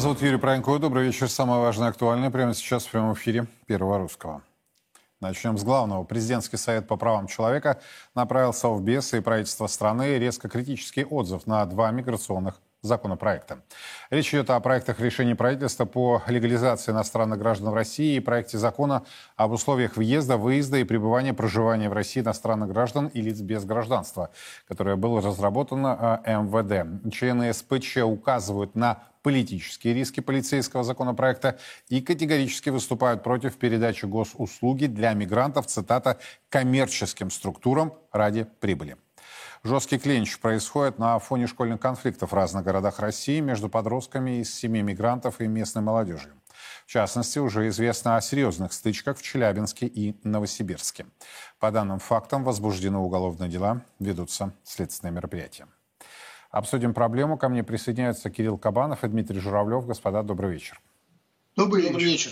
Зовут Юрий Пронько. Добрый вечер. Самое важное актуальное прямо сейчас в прямом эфире Первого Русского. Начнем с главного. Президентский совет по правам человека направил Совбез и правительство страны резко критический отзыв на два миграционных законопроекта. Речь идет о проектах решений правительства по легализации иностранных граждан в России и проекте закона об условиях въезда, выезда и пребывания проживания в России иностранных граждан и лиц без гражданства, которое было разработано э, МВД. Члены СПЧ указывают на политические риски полицейского законопроекта и категорически выступают против передачи госуслуги для мигрантов, цитата, коммерческим структурам ради прибыли. Жесткий клинч происходит на фоне школьных конфликтов в разных городах России между подростками из семей мигрантов и местной молодежью. В частности, уже известно о серьезных стычках в Челябинске и Новосибирске. По данным фактам возбуждены уголовные дела, ведутся следственные мероприятия. Обсудим проблему. Ко мне присоединяются Кирилл Кабанов и Дмитрий Журавлев. Господа, добрый вечер. Добрый, Добрый вечер.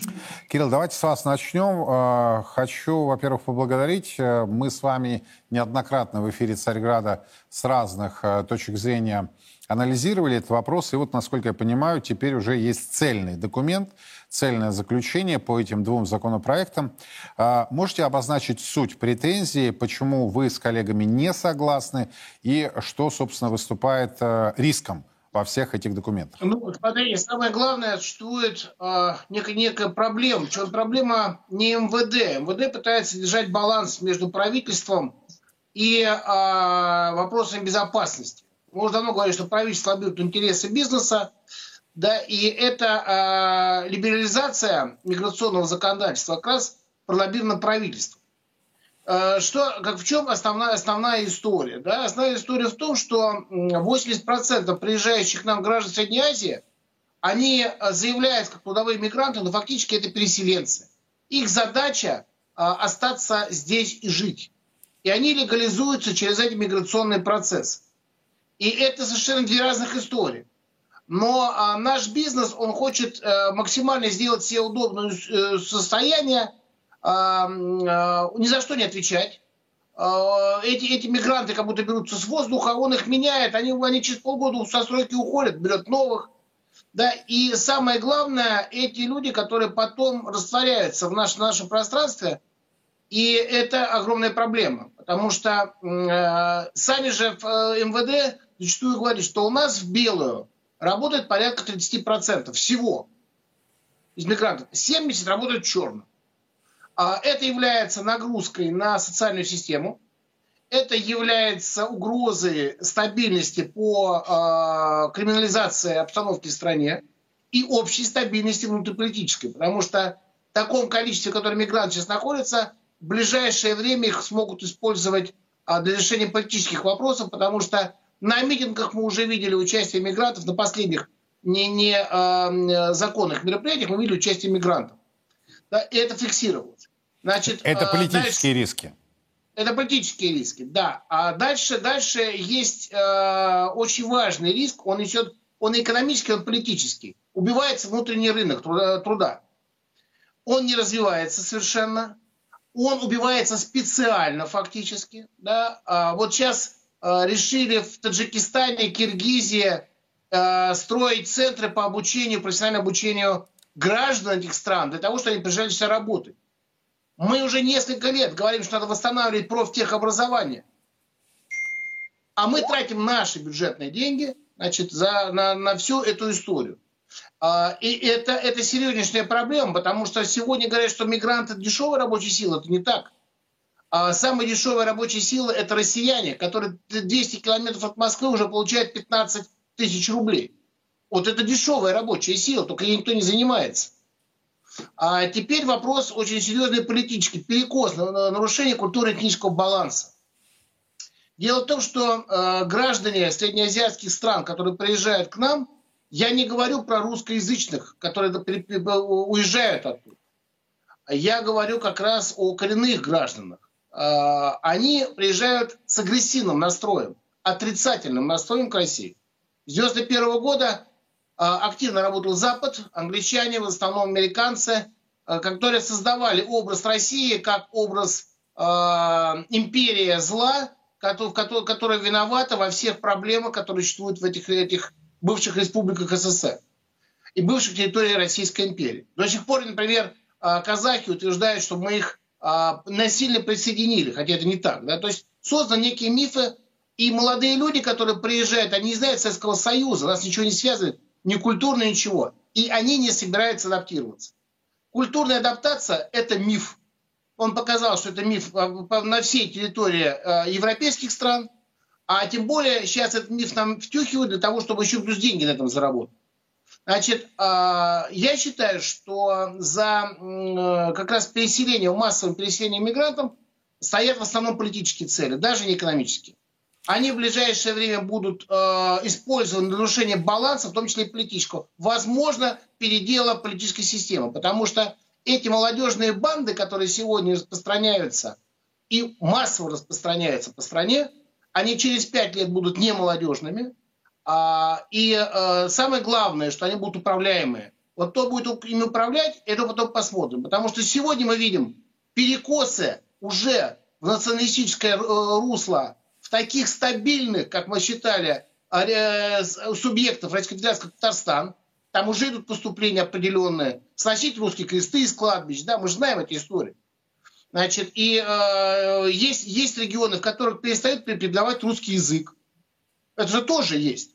Кирилл, давайте с вас начнем. А, хочу, во-первых, поблагодарить. Э, мы с вами неоднократно в эфире Царьграда с разных э, точек зрения анализировали этот вопрос. И вот, насколько я понимаю, теперь уже есть цельный документ, цельное заключение по этим двум законопроектам. А, можете обозначить суть претензии, почему вы с коллегами не согласны и что, собственно, выступает э, риском во всех этих документах? Ну, смотрите, самое главное, существует э, некая, некая проблема. Причем проблема не МВД. МВД пытается держать баланс между правительством и э, вопросами безопасности. Мы уже давно говорили, что правительство лоббирует интересы бизнеса, да, и эта э, либерализация миграционного законодательства как раз пролоббирована правительством. Э, что, как в чем основная, основная история? Да? Основная история в том, что 80% приезжающих к нам граждан Средней Азии, они э, заявляют как трудовые мигранты, но фактически это переселенцы. Их задача э, остаться здесь и жить. И они легализуются через эти миграционные процессы. И это совершенно две разных истории. Но а, наш бизнес, он хочет максимально сделать себе удобное состояние, ни за что не отвечать. А, эти, эти мигранты как будто берутся с воздуха, он их меняет, они, они через полгода со стройки уходят, берет новых. Да, и самое главное, эти люди, которые потом растворяются в наш, нашем пространстве, и это огромная проблема, потому что э, сами же в э, МВД зачастую говорят, что у нас в белую работает порядка 30% всего из мигрантов. 70 работают в черную. А, это является нагрузкой на социальную систему. Это является угрозой стабильности по э, криминализации обстановки в стране и общей стабильности внутриполитической. Потому что в таком количестве, в котором мигранты сейчас находятся, в ближайшее время их смогут использовать э, для решения политических вопросов, потому что на митингах мы уже видели участие мигрантов, на последних не, не э, законных мероприятиях мы видели участие мигрантов. Да, и это фиксировалось. Значит, это э, политические дальше, риски. Это политические риски, да. А дальше, дальше есть э, очень важный риск. Он несет, он экономический, он политический. Убивается внутренний рынок труда. труда. Он не развивается совершенно. Он убивается специально фактически. Да? А вот сейчас э, решили в Таджикистане, Киргизии э, строить центры по обучению, профессиональному обучению граждан этих стран для того, чтобы они приезжали сюда работать. Мы уже несколько лет говорим, что надо восстанавливать профтехобразование. А мы тратим наши бюджетные деньги значит, за, на, на всю эту историю. А, и это, это серьезнейшая проблема, потому что сегодня говорят, что мигранты дешевая рабочая сила. Это не так. А самая дешевая рабочая сила – это россияне, которые 200 километров от Москвы уже получают 15 тысяч рублей. Вот это дешевая рабочая сила, только ей никто не занимается. А теперь вопрос очень серьезный политический. Перекос, нарушение культуры этнического баланса. Дело в том, что э, граждане среднеазиатских стран, которые приезжают к нам, я не говорю про русскоязычных, которые уезжают оттуда. Я говорю как раз о коренных гражданах. Э, они приезжают с агрессивным настроем, отрицательным настроем к России. С 91 года активно работал Запад, англичане, в основном американцы, а, которые создавали образ России как образ э, империи зла, которая, которая виновата во всех проблемах, которые существуют в этих, этих бывших республиках СССР. и бывших территорий Российской империи. До сих пор, например, а, казахи утверждают, что мы их а, насильно присоединили, хотя это не так. Да? То есть созданы некие мифы, и молодые люди, которые приезжают, они не знают Советского Союза, нас ничего не связывает, ни культурно, ничего. И они не собираются адаптироваться. Культурная адаптация – это миф. Он показал, что это миф на всей территории европейских стран, а тем более сейчас этот миф нам втюхивают для того, чтобы еще плюс деньги на этом заработать. Значит, а, я считаю, что за как раз переселение, массовым переселением мигрантов стоят в основном политические цели, даже не экономические. Они в ближайшее время будут э, использованы для нарушения баланса, в том числе и политического. Возможно, передела политической системы, потому что эти молодежные банды, которые сегодня распространяются и массово распространяются по стране, они через пять лет будут не молодежными, а, и а, самое главное, что они будут управляемые. Вот кто будет ими управлять, это потом посмотрим. Потому что сегодня мы видим перекосы уже в националистическое э, русло таких стабильных, как мы считали, э, субъектов Российской Федерации, как Татарстан. Там уже идут поступления определенные. Сносить русские кресты из кладбищ. Да, мы же знаем эти истории. Значит, и э, есть, есть регионы, в которых перестают преподавать русский язык. Это же тоже есть.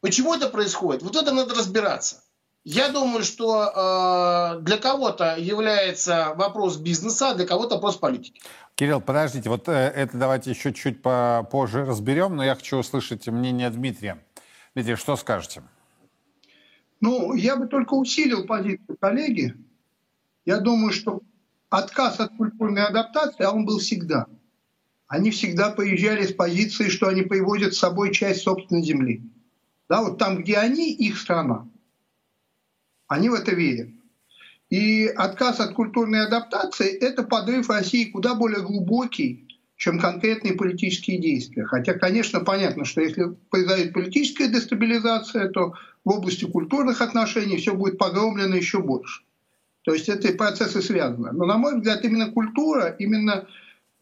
Почему это происходит? Вот это надо разбираться. Я думаю, что э, для кого-то является вопрос бизнеса, а для кого-то вопрос политики. Кирилл, подождите, вот э, это давайте еще чуть попозже разберем, но я хочу услышать мнение Дмитрия. Дмитрий, что скажете? Ну, я бы только усилил позицию коллеги. Я думаю, что отказ от культурной адаптации, а он был всегда. Они всегда поезжали с позиции, что они привозят с собой часть собственной земли. Да, вот там, где они, их страна. Они в это верят. И отказ от культурной адаптации – это подрыв России куда более глубокий, чем конкретные политические действия. Хотя, конечно, понятно, что если произойдет политическая дестабилизация, то в области культурных отношений все будет погромлено еще больше. То есть эти процессы связаны. Но, на мой взгляд, именно культура, именно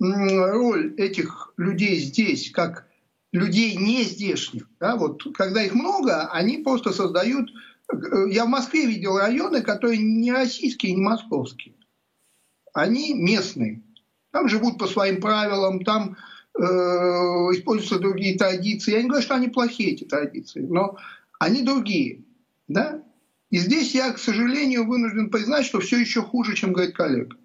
роль этих людей здесь, как людей не здешних. Да, вот, когда их много, они просто создают... Я в Москве видел районы, которые не российские, не московские. Они местные. Там живут по своим правилам, там э, используются другие традиции. Я не говорю, что они плохие, эти традиции, но они другие. Да? И здесь я, к сожалению, вынужден признать, что все еще хуже, чем говорит коллега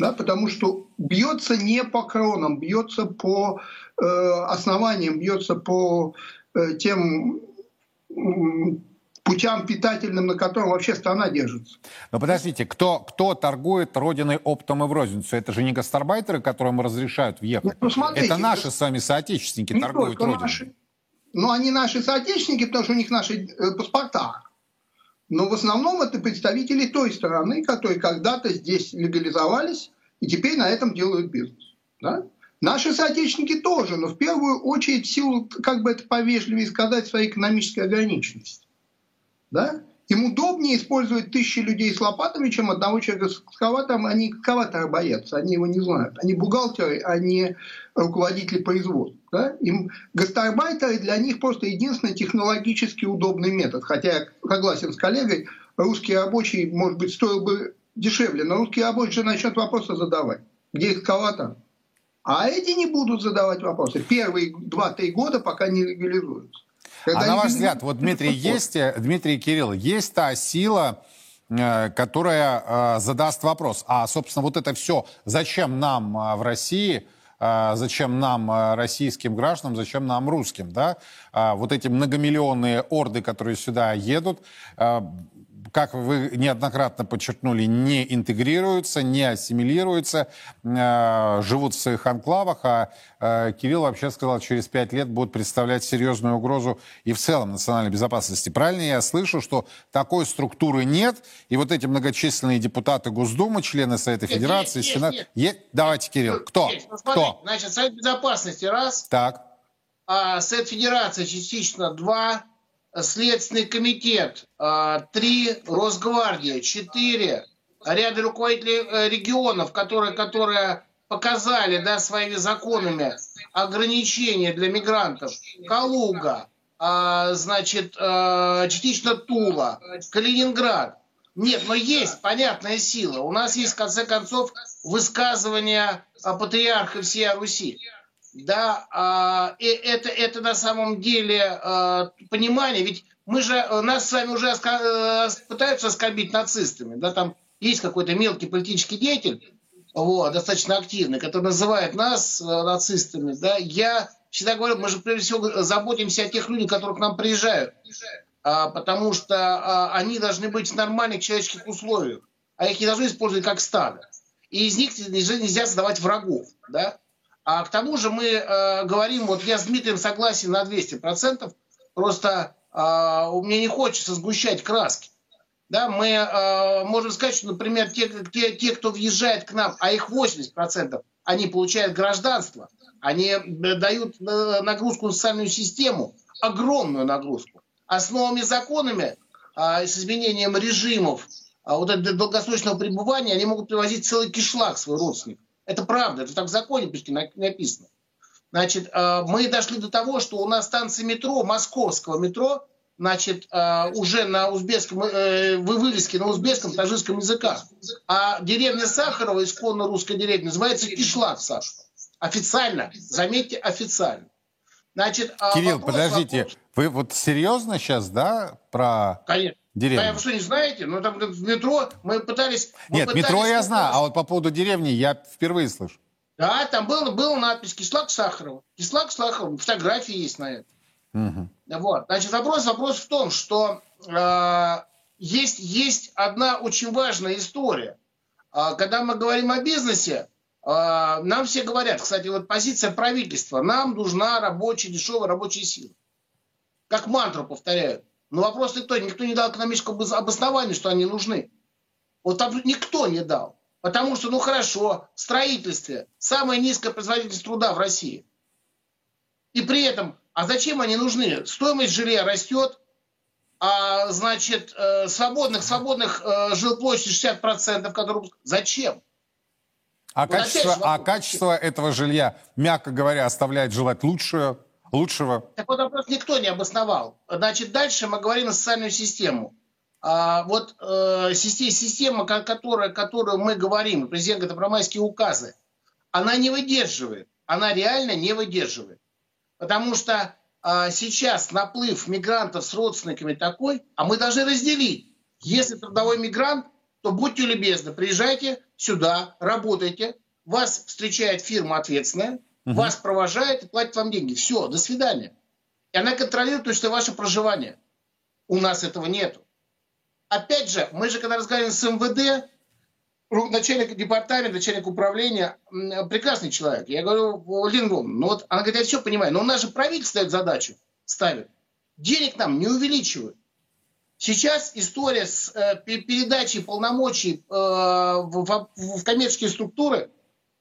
да, потому что бьется не по кронам, бьется по э, основаниям, бьется по э, тем путям питательным, на котором вообще страна держится. Но подождите, кто, кто торгует родиной оптом и в розницу? Это же не гастарбайтеры, которым разрешают въехать. Ну, смотрите, Это наши с вами соотечественники торгуют родиной. Наши, ну, они наши соотечественники, потому что у них наши э, паспорта. Но в основном это представители той стороны, которые когда-то здесь легализовались и теперь на этом делают бизнес. Да? Наши соотечественники тоже, но в первую очередь в силу, как бы это повежливее сказать, своей экономической ограниченности. Да? Им удобнее использовать тысячи людей с лопатами, чем одного человека с экскаватором. Они экскаватора боятся, они его не знают. Они бухгалтеры, а не руководители производства. Да? Им гастарбайтеры для них просто единственный технологически удобный метод. Хотя я согласен с коллегой, русский рабочий, может быть, стоил бы дешевле, но русский рабочий же начнет вопросы задавать. Где экскаватор? А эти не будут задавать вопросы. Первые 2-3 года, пока не легализуются. Когда а на ваш взгляд, вот Дмитрий, есть, э, Дмитрий Кирилл, есть та сила, э, которая э, задаст вопрос, а, собственно, вот это все, зачем нам в России, зачем нам, российским гражданам, зачем нам, русским, да, вот эти многомиллионные орды, которые сюда едут, как вы неоднократно подчеркнули, не интегрируются, не ассимилируются, э, живут в своих анклавах, а э, Кирилл вообще сказал, через пять лет будут представлять серьезную угрозу и в целом национальной безопасности. Правильно я слышу, что такой структуры нет, и вот эти многочисленные депутаты Госдумы, члены Совета нет, Федерации, есть, Сенат... Есть, есть. Давайте, Кирилл, кто? Есть. Ну, кто? Значит, Совет Безопасности раз. Так. А, Совет Федерации частично два. Следственный комитет, а, три, Росгвардия, четыре, ряд руководителей э, регионов, которые, которые показали да, своими законами ограничения для мигрантов. Калуга, а, значит, а, частично Тула, Калининград. Нет, но есть понятная сила. У нас есть, в конце концов, высказывание патриарха всей Руси. Да, а, и это, это на самом деле а, понимание, ведь мы же, нас с вами уже оска, пытаются оскорбить нацистами, да, там есть какой-то мелкий политический деятель, вот, достаточно активный, который называет нас нацистами, да, я всегда говорю, мы же прежде всего заботимся о тех людях, которые к нам приезжают, а, потому что а, они должны быть в нормальных человеческих условиях, а их не должны использовать как стадо. И из них нельзя, нельзя создавать врагов. Да? А к тому же мы а, говорим, вот я с Дмитрием согласен на 200%, просто а, мне не хочется сгущать краски. Да, мы э, можем сказать, что, например, те, те, те, кто въезжает к нам, а их 80%, они получают гражданство, они дают э, нагрузку на социальную систему, огромную нагрузку. Основными законами, э, с изменением режимов, э, вот этого долгосрочного пребывания, они могут привозить целый кишлак свой родственник. Это правда, это так в законе почти написано. Значит, э, мы дошли до того, что у нас станция метро, московского метро, значит, э, уже на узбекском, э, вывески на узбекском, таджикском языках. А деревня Сахарова, исконно русская деревня, называется Кишлак Сашка. Официально, заметьте, официально. Значит, а Кирилл, вопрос, подождите, вопрос. вы вот серьезно сейчас, да, про Конечно. Деревню? А вы что, не знаете? Ну, там в метро мы пытались... Мы Нет, пытались, метро я знаю, а вот по поводу деревни я впервые слышу. Да, там был, был надпись «Кишлак Сахарова». Кишлак Сахарова, фотографии есть на это. Угу. Вот. Значит, вопрос, вопрос в том, что э, есть, есть одна очень важная история. Э, когда мы говорим о бизнесе, э, нам все говорят, кстати, вот позиция правительства, нам нужна рабочая, дешевая рабочая сила. Как мантру повторяют. Но вопрос никто, никто не дал экономического обоснования, что они нужны. Вот там никто не дал. Потому что, ну хорошо, в строительстве самая низкая производительность труда в России. И при этом а зачем они нужны? Стоимость жилья растет, а значит, э, свободных, свободных э, жилплощадь 60%, которые... Зачем? А, вот качество, а качество этого жилья, мягко говоря, оставляет желать лучшего, лучшего? Так вот вопрос никто не обосновал. Значит, дальше мы говорим о социальную систему. А, вот э, система, которая, которую мы говорим, президент это промайские указы, она не выдерживает. Она реально не выдерживает. Потому что а, сейчас наплыв мигрантов с родственниками такой, а мы должны разделить. Если трудовой мигрант, то будьте любезны, приезжайте сюда, работайте, вас встречает фирма ответственная, угу. вас провожает и платит вам деньги. Все, до свидания. И она контролирует точно ваше проживание. У нас этого нету. Опять же, мы же когда разговариваем с МВД, начальник департамента, начальник управления, прекрасный человек. Я говорю, Львовна, ну вот, она говорит, я все понимаю, но у нас же правительство эту задачу ставит. Денег нам не увеличивают. Сейчас история с э, передачей полномочий э, в, в, в коммерческие структуры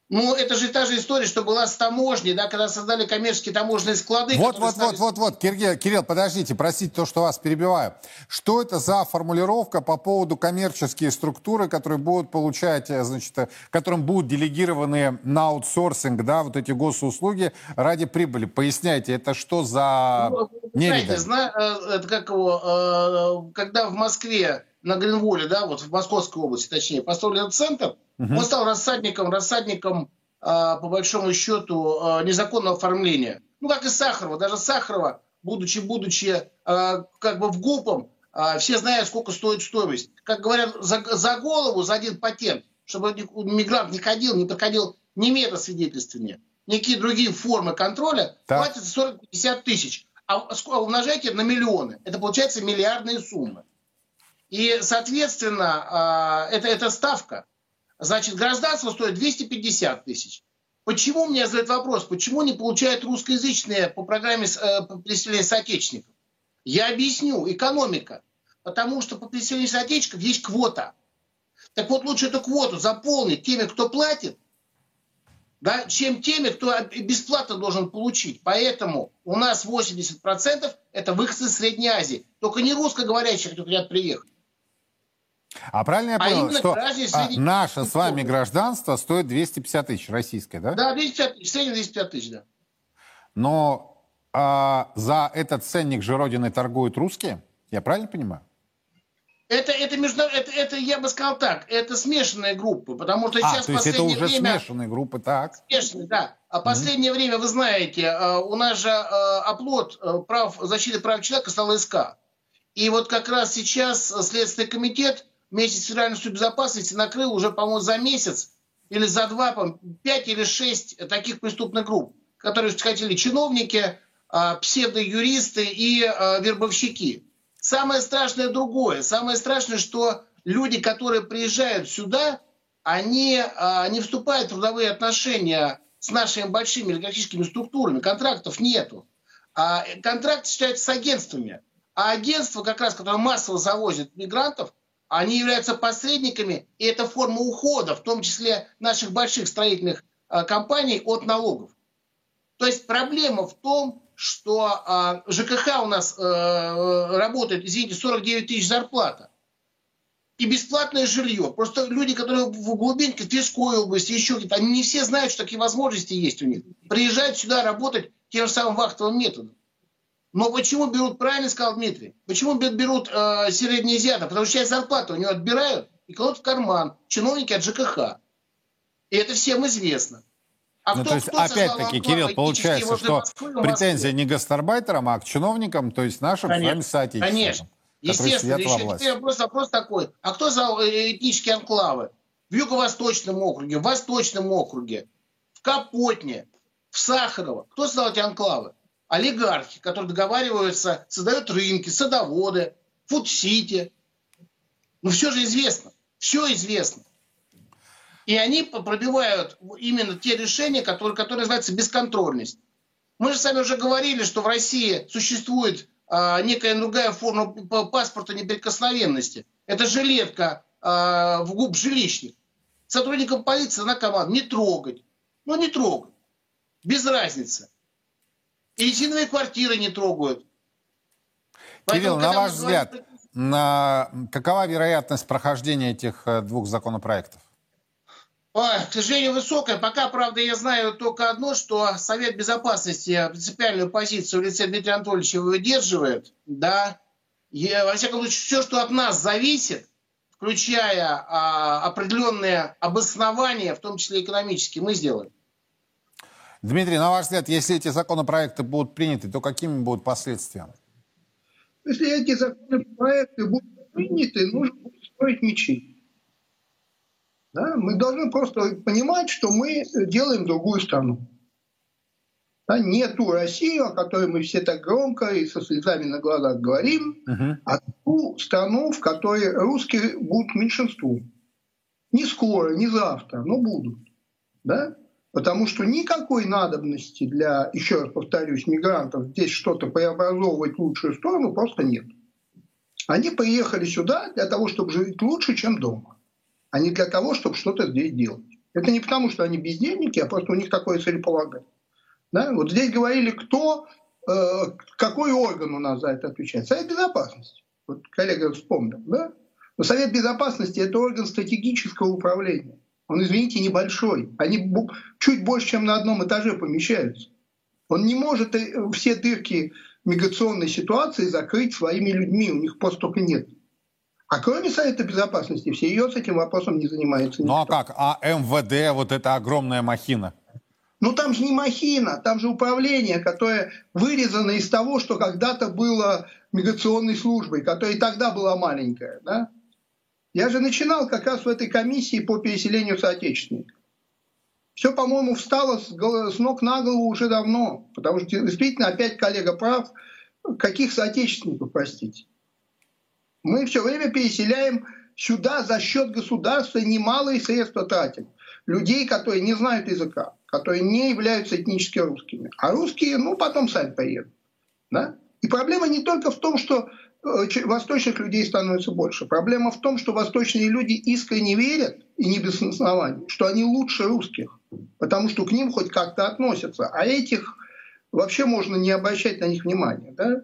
ну, это же та же история, что была с таможней, да, когда создали коммерческие таможенные склады. Вот, вот, стали... вот, вот, вот, Кирилл, Кирилл, подождите, простите то, что вас перебиваю. Что это за формулировка по поводу коммерческие структуры, которые будут получать, э, значит, э, которым будут делегированы на аутсорсинг, да, вот эти госуслуги ради прибыли? Поясняйте, это что за ну, знаете, зна... Э, это как его, когда в Москве на Гринволе, да, вот в Московской области, точнее, построили этот центр, Угу. Он стал рассадником, рассадником а, по большому счету, а, незаконного оформления. Ну, как и Сахарова. Даже Сахарова, будучи, будучи а, как бы в ГУПом, все знают, сколько стоит стоимость. Как говорят, за, за голову, за один патент, чтобы мигрант не ходил, не проходил ни метасвидетельствования, никакие другие формы контроля, так. платится 40-50 тысяч. А умножайте на миллионы. Это получается миллиардные суммы. И, соответственно, это, это ставка. Значит, гражданство стоит 250 тысяч. Почему, мне задают вопрос, почему не получают русскоязычные по программе э, по переселению соотечественников? Я объясню, экономика. Потому что по переселению соотечественников есть квота. Так вот, лучше эту квоту заполнить теми, кто платит, да, чем теми, кто бесплатно должен получить. Поэтому у нас 80% это выходцы из Средней Азии. Только не русскоговорящие, хотят приехать. А правильно я а понял, что а, наше с вами гражданство стоит 250 тысяч, российское, да? Да, 250 тысяч, среднем 250 тысяч, да. Но а, за этот ценник же Родины торгуют русские? Я правильно понимаю? Это, это, между, это, это, я бы сказал так, это смешанные группы, потому что а, сейчас то есть это уже время... смешанные группы, так? Смешанные, да. А последнее mm-hmm. время, вы знаете, э, у нас же э, оплот э, прав, защиты прав человека стал СК. И вот как раз сейчас Следственный комитет вместе с Федеральной службой безопасности накрыл уже, по-моему, за месяц или за два, пять или шесть таких преступных групп, которые хотели чиновники, псевдоюристы и вербовщики. Самое страшное другое. Самое страшное, что люди, которые приезжают сюда, они а, не вступают в трудовые отношения с нашими большими олигархическими структурами. Контрактов нету. А контракт считаются с агентствами. А агентства, как раз, которые массово завозят мигрантов, они являются посредниками, и это форма ухода, в том числе наших больших строительных а, компаний, от налогов. То есть проблема в том, что а, ЖКХ у нас а, работает, извините, 49 тысяч зарплата. И бесплатное жилье. Просто люди, которые в глубинке, в Тверской области, еще где-то, они не все знают, что такие возможности есть у них. Приезжают сюда работать тем же самым вахтовым методом. Но почему берут, правильно сказал Дмитрий, почему берут э, среднеазиата? Потому что часть зарплаты у него отбирают и кладут в карман чиновники от ЖКХ. И это всем известно. А ну, кто, то есть, опять-таки, Кирилл, получается, что претензия не гастарбайтерам, а к чиновникам, то есть нашим конечно, с вами соотечественникам. Конечно. Естественно. Еще теперь вопрос, вопрос такой. А кто за э, этнические анклавы? В Юго-Восточном округе, в Восточном округе, в Капотне, в Сахарово. Кто создал эти анклавы? Олигархи, которые договариваются, создают рынки, садоводы, фуд-сити. Ну, все же известно. Все известно. И они пробивают именно те решения, которые, которые называются бесконтрольность. Мы же с вами уже говорили, что в России существует а, некая другая форма паспорта неприкосновенности. Это жилетка а, в губ жилищник. Сотрудникам полиции на команду не трогать. Ну, не трогать. Без разницы. И резиновые квартиры не трогают. Кирилл, Поэтому, на ваш взгляд, говорим... на... какова вероятность прохождения этих э, двух законопроектов? Ой, к сожалению, высокая. Пока, правда, я знаю только одно, что Совет Безопасности принципиальную позицию в лице Дмитрия Анатольевича выдерживает. Да. И, во всяком случае, все, что от нас зависит, включая а, определенные обоснования, в том числе экономические, мы сделаем. Дмитрий, на ваш взгляд, если эти законопроекты будут приняты, то какими будут последствия? Если эти законопроекты будут приняты, нужно будет строить мечи. Да? Мы должны просто понимать, что мы делаем другую страну. Да? Не ту Россию, о которой мы все так громко и со слезами на глазах говорим, uh-huh. а ту страну, в которой русские будут меньшинством. Не скоро, не завтра, но будут. Да? Потому что никакой надобности для, еще раз повторюсь, мигрантов здесь что-то преобразовывать в лучшую сторону просто нет. Они приехали сюда для того, чтобы жить лучше, чем дома а не для того, чтобы что-то здесь делать. Это не потому, что они бездельники, а просто у них такое целеполагание. Да? Вот здесь говорили, кто, э, какой орган у нас за это отвечает. Совет Безопасности. Вот коллега вспомнил. Да? Но Совет Безопасности – это орган стратегического управления. Он, извините, небольшой. Они чуть больше, чем на одном этаже помещаются. Он не может э, все дырки миграционной ситуации закрыть своими людьми. У них просто только нет. А кроме Совета Безопасности, все ее с этим вопросом не занимаются. Ну а как? А МВД, вот эта огромная махина? Ну там же не махина, там же управление, которое вырезано из того, что когда-то было миграционной службой, которая и тогда была маленькая. Да? Я же начинал как раз в этой комиссии по переселению соотечественников. Все, по-моему, встало с, ног на голову уже давно. Потому что действительно, опять коллега прав, каких соотечественников, простите. Мы все время переселяем сюда за счет государства немалые средства тратим. Людей, которые не знают языка, которые не являются этнически русскими. А русские, ну, потом сами поедут. Да? И проблема не только в том, что восточных людей становится больше. Проблема в том, что восточные люди искренне верят, и не без оснований, что они лучше русских, потому что к ним хоть как-то относятся. А этих вообще можно не обращать на них внимания. Да?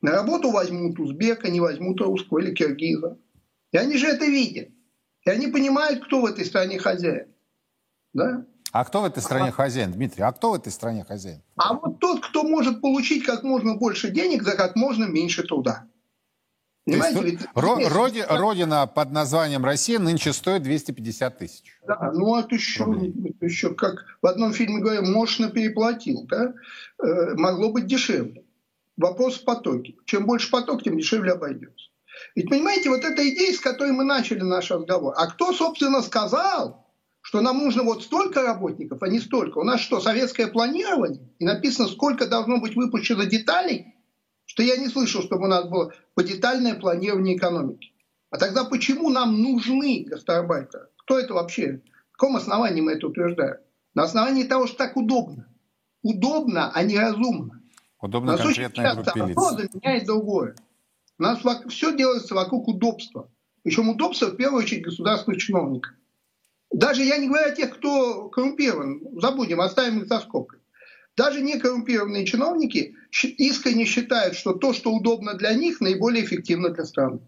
На работу возьмут узбека, не возьмут русского или киргиза. И они же это видят. И они понимают, кто в этой стране хозяин. Да? А кто в этой стране а, хозяин, Дмитрий? А кто в этой стране хозяин? А вот тот, кто может получить как можно больше денег за как можно меньше труда. Понимаете, ведь, ро- роди, родина под названием Россия нынче стоит 250 тысяч. Да, ну это еще, это еще как в одном фильме говорят, мощно переплатил, да? Э, могло быть дешевле. Вопрос в потоке. Чем больше поток, тем дешевле обойдется. Ведь понимаете, вот эта идея, с которой мы начали наш разговор. А кто, собственно, сказал, что нам нужно вот столько работников, а не столько? У нас что, советское планирование? И написано, сколько должно быть выпущено деталей? Что я не слышал, чтобы у нас было подетальное планирование экономики. А тогда почему нам нужны гастарбайтеры? Кто это вообще? В каком основании мы это утверждаем? На основании того, что так удобно. Удобно, а не разумно. Удобно Нас конкретной группе лиц. Одно заменяет другое. У нас все делается вокруг удобства. Причем удобства в первую очередь государственных чиновников. Даже я не говорю о тех, кто коррумпирован. Забудем, оставим их за скобкой. Даже некоррумпированные чиновники искренне считают, что то, что удобно для них, наиболее эффективно для страны.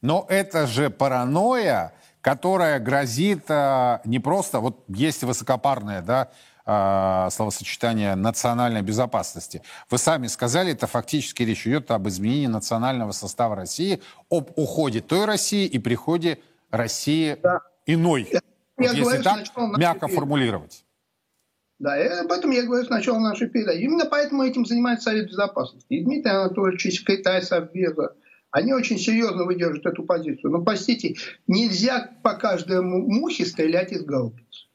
Но это же паранойя, которая грозит а, не просто, вот есть высокопарное, да, а, словосочетание национальной безопасности. Вы сами сказали, это фактически речь идет об изменении национального состава России, об уходе той России и приходе России да. иной. Я вот если говорю, так мягко формулировать. Да, и об этом я говорю с начала нашей передачи. Именно поэтому этим занимается Совет Безопасности. И Дмитрий Анатольевич, и секретарь Совбеза, они очень серьезно выдерживают эту позицию. Но, простите, нельзя по каждому мухе стрелять из гаубиц.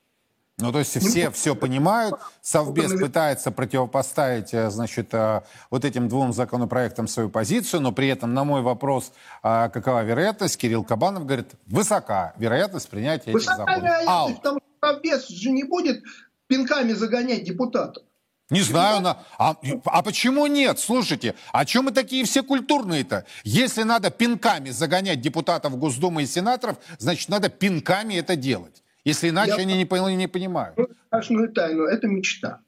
Ну, то есть все все понимают, Совбез пытается противопоставить, э, значит, э, вот этим двум законопроектам свою позицию, но при этом на мой вопрос, а какова вероятность, Кирилл Кабанов говорит, высока вероятность принятия этих законов. Высока вероятность, потому что Совбез же не будет пинками загонять депутатов. Не знаю, на... а, а почему нет? Слушайте, а чем мы такие все культурные-то? Если надо пинками загонять депутатов Госдумы и сенаторов, значит, надо пинками это делать. Если иначе Я... они не, не понимают. Страшную тайну. Это мечта.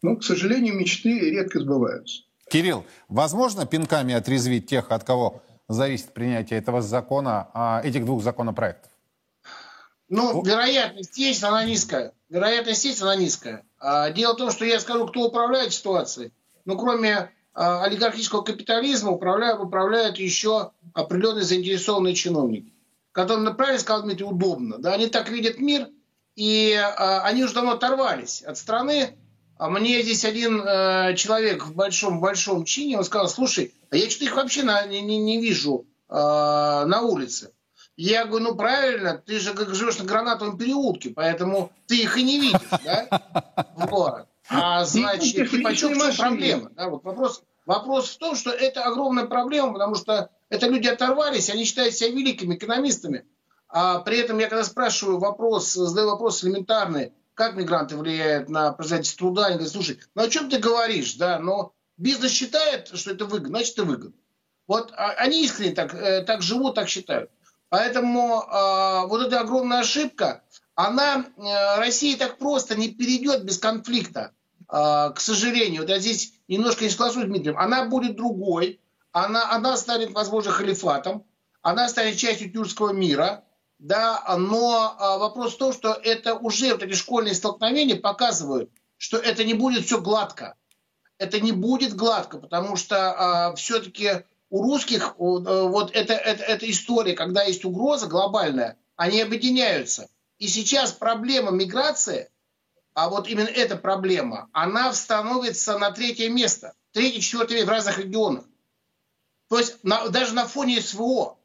Но, к сожалению, мечты редко сбываются. Кирилл, возможно пинками отрезвить тех, от кого зависит принятие этого закона, а, этих двух законопроектов? Ну, вероятность есть, она низкая. Вероятность есть, она низкая. А дело в том, что я скажу, кто управляет ситуацией. Ну, кроме а, олигархического капитализма, управляют, управляют еще определенные заинтересованные чиновники, которым, правильно сказал Дмитрий, удобно. Да? Они так видят мир, и а, они уже давно оторвались от страны. А мне здесь один э, человек в большом-большом чине, он сказал, слушай, а я что-то их вообще на, не, не вижу на улице. Я говорю, ну правильно, ты же как живешь на гранатовом переулке, поэтому ты их и не видишь, да? Вот. А значит, типа, в чем проблема? Да, вот вопрос, вопрос в том, что это огромная проблема, потому что это люди оторвались, они считают себя великими экономистами. А при этом я когда спрашиваю вопрос, задаю вопрос элементарный, как мигранты влияют на производительность труда, они говорят, слушай, ну о чем ты говоришь, да, но бизнес считает, что это выгодно, значит это выгодно. Вот а, они искренне так, э, так живут, так считают. Поэтому э, вот эта огромная ошибка, она э, России так просто не перейдет без конфликта, э, к сожалению. Я здесь немножко не соглашусь с Дмитрием. Она будет другой, она, она станет, возможно, халифатом, она станет частью тюркского мира, да, но э, вопрос в том, что это уже вот эти школьные столкновения показывают, что это не будет все гладко. Это не будет гладко, потому что э, все-таки у русских э, вот это, это, эта история, когда есть угроза глобальная, они объединяются. И сейчас проблема миграции, а вот именно эта проблема, она становится на третье место, третье, четвертое в разных регионах. То есть на, даже на фоне СВО.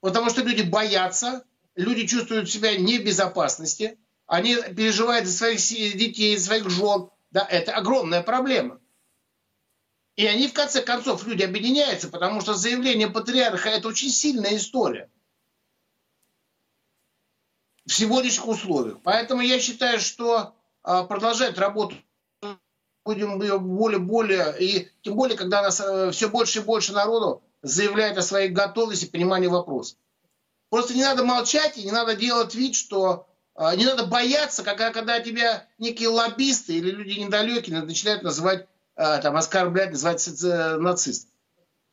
Потому что люди боятся, люди чувствуют себя не в безопасности, они переживают за своих детей, за своих жен. Да, это огромная проблема. И они, в конце концов, люди объединяются, потому что заявление патриарха – это очень сильная история. В сегодняшних условиях. Поэтому я считаю, что а, продолжать работу будем более, более, и тем более, когда нас э, все больше и больше народу заявляет о своей готовности, понимании вопроса. Просто не надо молчать и не надо делать вид, что а, не надо бояться, когда, когда тебя некие лоббисты или люди недалекие начинают называть там, оскорблять, называть нацист.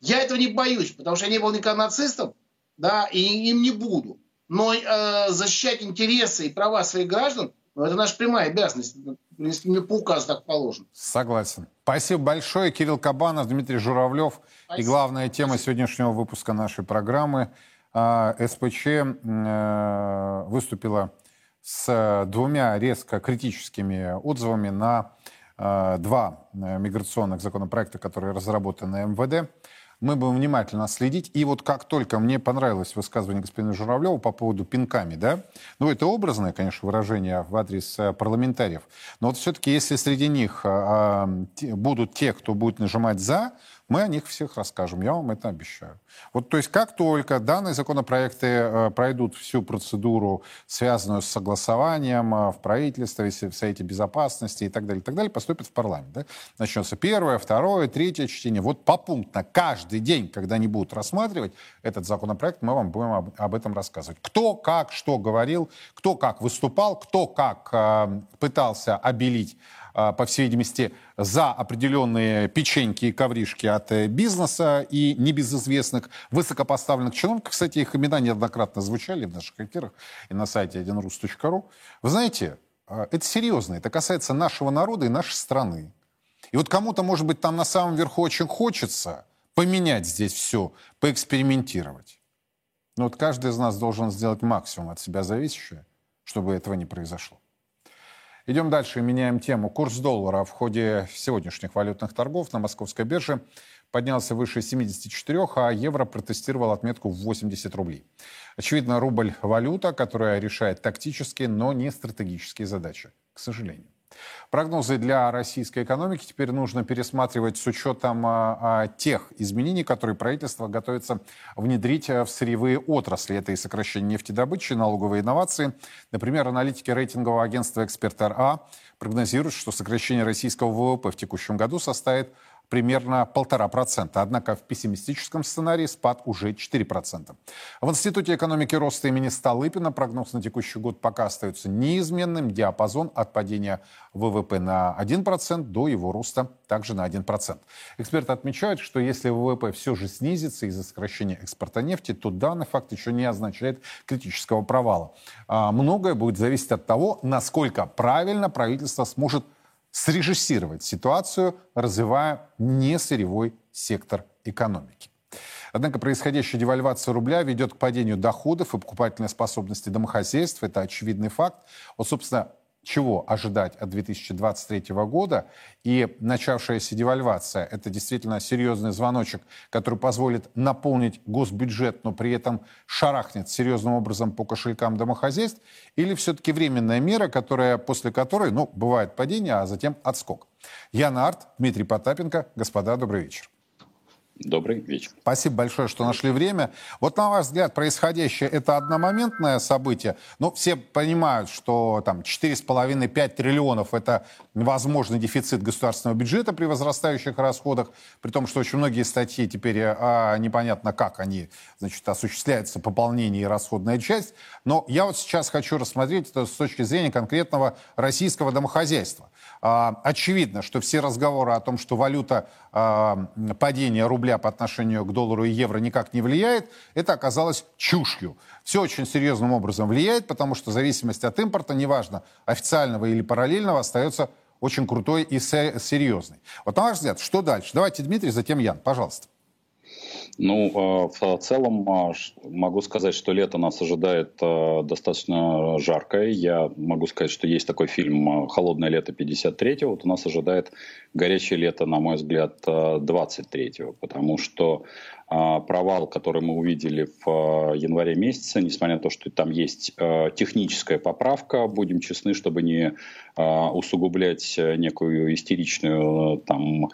Я этого не боюсь, потому что я не был никогда нацистом, да, и им не буду. Но э, защищать интересы и права своих граждан Но это наша прямая обязанность. В принципе, мне по указу так положено. Согласен. Спасибо большое. Кирилл Кабанов, Дмитрий Журавлев. Спасибо. И главная тема сегодняшнего выпуска нашей программы. А, СПЧ э, выступила с двумя резко критическими отзывами на э, два э, миграционных законопроекта, которые разработаны МВД. Мы будем внимательно следить. И вот как только мне понравилось высказывание господина Журавлева по поводу пинками, да, ну это образное, конечно, выражение в адрес э, парламентариев, но вот все-таки если среди них будут те, кто будет нажимать «за», мы о них всех расскажем, я вам это обещаю. Вот, то есть, как только данные законопроекты э, пройдут всю процедуру, связанную с согласованием э, в правительстве, в Совете Безопасности и так далее, и так далее, поступят в парламент. Да? Начнется первое, второе, третье чтение. Вот попунктно каждый день, когда они будут рассматривать этот законопроект, мы вам будем об, об этом рассказывать. Кто как что говорил, кто как выступал, кто как э, пытался обелить по всей видимости, за определенные печеньки и ковришки от э, бизнеса и небезызвестных высокопоставленных чиновников. Кстати, их имена неоднократно звучали в наших эфирах и на сайте 1rus.ru. Вы знаете, а, это серьезно. Это касается нашего народа и нашей страны. И вот кому-то, может быть, там на самом верху очень хочется поменять здесь все, поэкспериментировать. Но вот каждый из нас должен сделать максимум от себя зависящее, чтобы этого не произошло. Идем дальше, меняем тему. Курс доллара в ходе сегодняшних валютных торгов на московской бирже поднялся выше 74, а евро протестировал отметку в 80 рублей. Очевидно, рубль – валюта, которая решает тактические, но не стратегические задачи, к сожалению. Прогнозы для российской экономики теперь нужно пересматривать с учетом а, а, тех изменений, которые правительство готовится внедрить а, в сырьевые отрасли. Это и сокращение нефтедобычи, налоговые инновации. Например, аналитики рейтингового агентства «Эксперт РА» прогнозируют, что сокращение российского ВВП в текущем году составит примерно полтора процента. Однако в пессимистическом сценарии спад уже 4%. В Институте экономики роста имени Столыпина прогноз на текущий год пока остается неизменным. Диапазон от падения ВВП на 1% до его роста также на 1%. Эксперты отмечают, что если ВВП все же снизится из-за сокращения экспорта нефти, то данный факт еще не означает критического провала. А многое будет зависеть от того, насколько правильно правительство сможет срежиссировать ситуацию, развивая несырьевой сектор экономики. Однако происходящая девальвация рубля ведет к падению доходов и покупательной способности домохозяйств. Это очевидный факт. Вот, собственно, чего ожидать от 2023 года. И начавшаяся девальвация – это действительно серьезный звоночек, который позволит наполнить госбюджет, но при этом шарахнет серьезным образом по кошелькам домохозяйств, или все-таки временная мера, которая, после которой, ну, бывает падение, а затем отскок. Яна Арт, Дмитрий Потапенко. Господа, добрый вечер. Добрый вечер. Спасибо большое, что нашли время. Вот на ваш взгляд, происходящее это одномоментное событие? Ну, все понимают, что там 4,5-5 триллионов это возможный дефицит государственного бюджета при возрастающих расходах, при том, что очень многие статьи теперь а, непонятно как они, значит, осуществляются, пополнение и расходная часть. Но я вот сейчас хочу рассмотреть это с точки зрения конкретного российского домохозяйства. А, очевидно, что все разговоры о том, что валюта а, падения рубля по отношению к доллару и евро никак не влияет, это оказалось чушью. Все очень серьезным образом влияет, потому что зависимость от импорта, неважно, официального или параллельного, остается очень крутой и серьезной. Вот на ваш взгляд, что дальше? Давайте, Дмитрий, затем Ян, пожалуйста. Ну, в целом могу сказать, что лето нас ожидает достаточно жаркое. Я могу сказать, что есть такой фильм «Холодное лето 53-го». Вот у нас ожидает горячее лето, на мой взгляд, 23-го, потому что а, провал, который мы увидели в а, январе месяце, несмотря на то, что там есть а, техническая поправка, будем честны, чтобы не усугублять некую истеричную там,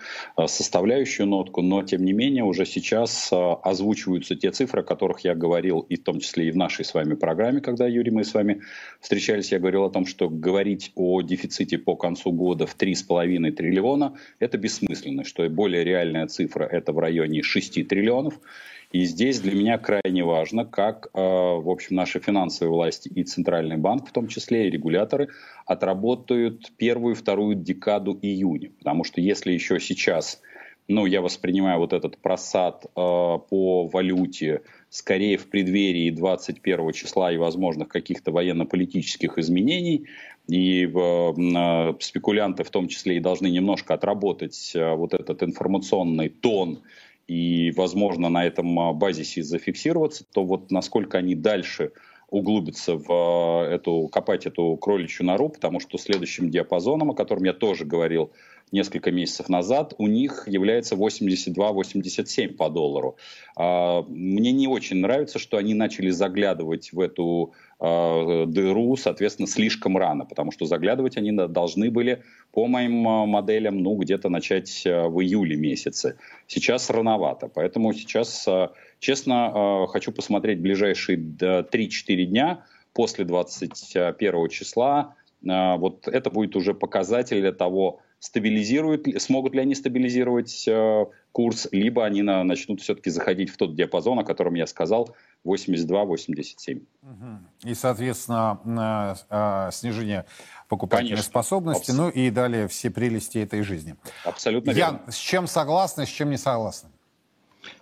составляющую нотку, но тем не менее уже сейчас озвучиваются те цифры, о которых я говорил, и в том числе и в нашей с вами программе, когда, Юрий, мы с вами встречались, я говорил о том, что говорить о дефиците по концу года в 3,5 триллиона – это бессмысленно, что более реальная цифра – это в районе 6 триллионов, регионов. И здесь для меня крайне важно, как, э, в общем, наши финансовые власти и Центральный банк, в том числе и регуляторы, отработают первую вторую декаду июня. Потому что если еще сейчас ну, я воспринимаю вот этот просад э, по валюте скорее в преддверии 21 числа и возможных каких-то военно-политических изменений. И э, спекулянты в том числе и должны немножко отработать вот этот информационный тон и, возможно, на этом э, базисе зафиксироваться, то вот насколько они дальше углубиться в эту, копать эту кроличью нору, потому что следующим диапазоном, о котором я тоже говорил несколько месяцев назад, у них является 82-87 по доллару. А, мне не очень нравится, что они начали заглядывать в эту а, дыру, соответственно, слишком рано, потому что заглядывать они должны были, по моим а, моделям, ну, где-то начать в июле месяце. Сейчас рановато, поэтому сейчас, честно, хочу посмотреть ближайшие 3-4 дня после 21 числа, вот это будет уже показатель того, стабилизируют, смогут ли они стабилизировать э, курс, либо они на, начнут все-таки заходить в тот диапазон, о котором я сказал, 82-87. И, соответственно, э, снижение покупательной Конечно. способности, Абс... ну и далее все прелести этой жизни. Абсолютно Ян, верно. с чем согласны, с чем не согласны?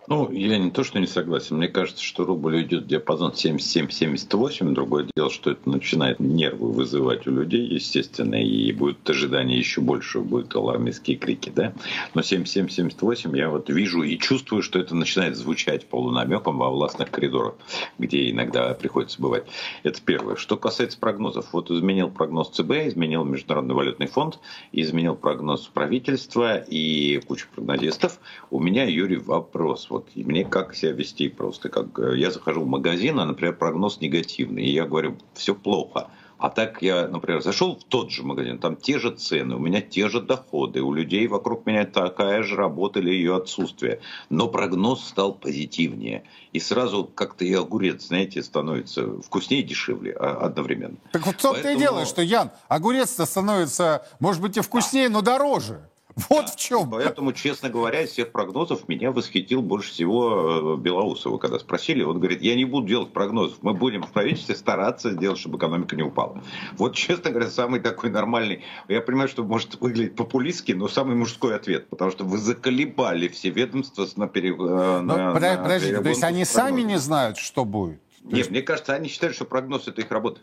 Ну, я не то, что не согласен. Мне кажется, что рубль идет в диапазон 77-78. Другое дело, что это начинает нервы вызывать у людей, естественно, и будет ожидание еще больше, будут алармистские крики, да. Но 77-78 я вот вижу и чувствую, что это начинает звучать полунамеком во властных коридорах, где иногда приходится бывать. Это первое. Что касается прогнозов. Вот изменил прогноз ЦБ, изменил Международный валютный фонд, изменил прогноз правительства и куча прогнозистов. У меня, Юрий, вопрос вот мне как себя вести просто, как э, я захожу в магазин, а, например, прогноз негативный, и я говорю, все плохо. А так я, например, зашел в тот же магазин, там те же цены, у меня те же доходы, у людей вокруг меня такая же работа или ее отсутствие. Но прогноз стал позитивнее. И сразу как-то и огурец, знаете, становится вкуснее и дешевле а, одновременно. Так вот в том-то Поэтому... и дело, что, Ян, огурец-то становится, может быть, и вкуснее, но дороже. Вот в чем. Поэтому, честно говоря, из всех прогнозов меня восхитил больше всего э, Белоусова, когда спросили. Он говорит, я не буду делать прогнозов, мы будем в правительстве стараться сделать, чтобы экономика не упала. Вот, честно говоря, самый такой нормальный, я понимаю, что может выглядеть популистски, но самый мужской ответ, потому что вы заколебали все ведомства на, пере... Э, ну, на, подождите, то есть они сами не знают, что будет? Нет, есть... мне кажется, они считают, что прогноз это их работа.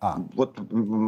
А. Вот